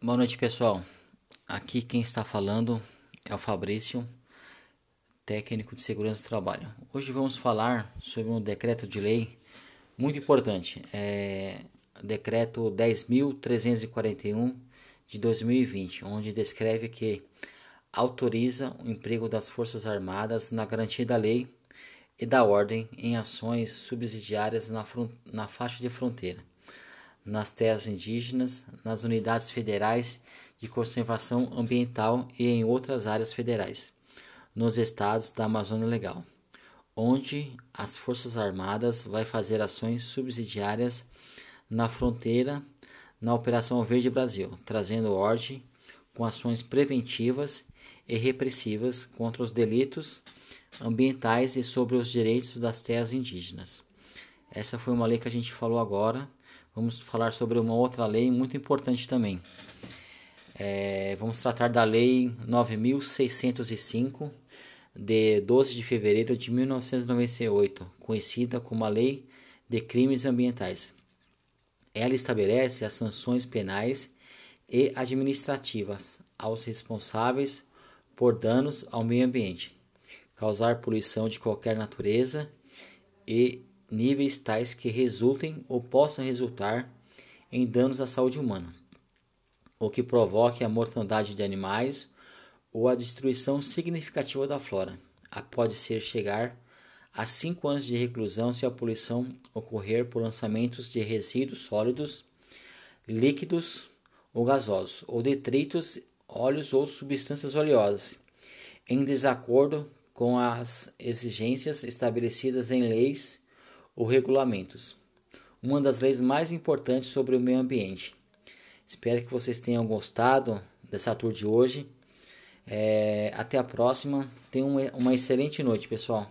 Boa noite, pessoal. Aqui quem está falando é o Fabrício, técnico de segurança do trabalho. Hoje vamos falar sobre um decreto de lei muito importante. É decreto 10.341 de 2020, onde descreve que autoriza o emprego das Forças Armadas na garantia da lei e da ordem em ações subsidiárias na, na faixa de fronteira nas terras indígenas, nas unidades federais de conservação ambiental e em outras áreas federais, nos estados da Amazônia Legal, onde as Forças Armadas vai fazer ações subsidiárias na fronteira na Operação Verde Brasil, trazendo ordem com ações preventivas e repressivas contra os delitos ambientais e sobre os direitos das terras indígenas. Essa foi uma lei que a gente falou agora vamos falar sobre uma outra lei muito importante também. É, vamos tratar da Lei 9605 de 12 de fevereiro de 1998, conhecida como a Lei de Crimes Ambientais. Ela estabelece as sanções penais e administrativas aos responsáveis por danos ao meio ambiente, causar poluição de qualquer natureza e níveis tais que resultem ou possam resultar em danos à saúde humana, ou que provoque a mortandade de animais ou a destruição significativa da flora. A pode ser chegar a cinco anos de reclusão se a poluição ocorrer por lançamentos de resíduos sólidos, líquidos ou gasosos, ou detritos, óleos ou substâncias oleosas, em desacordo com as exigências estabelecidas em leis ou regulamentos. Uma das leis mais importantes sobre o meio ambiente. Espero que vocês tenham gostado dessa tour de hoje. É, até a próxima. Tenham uma excelente noite, pessoal.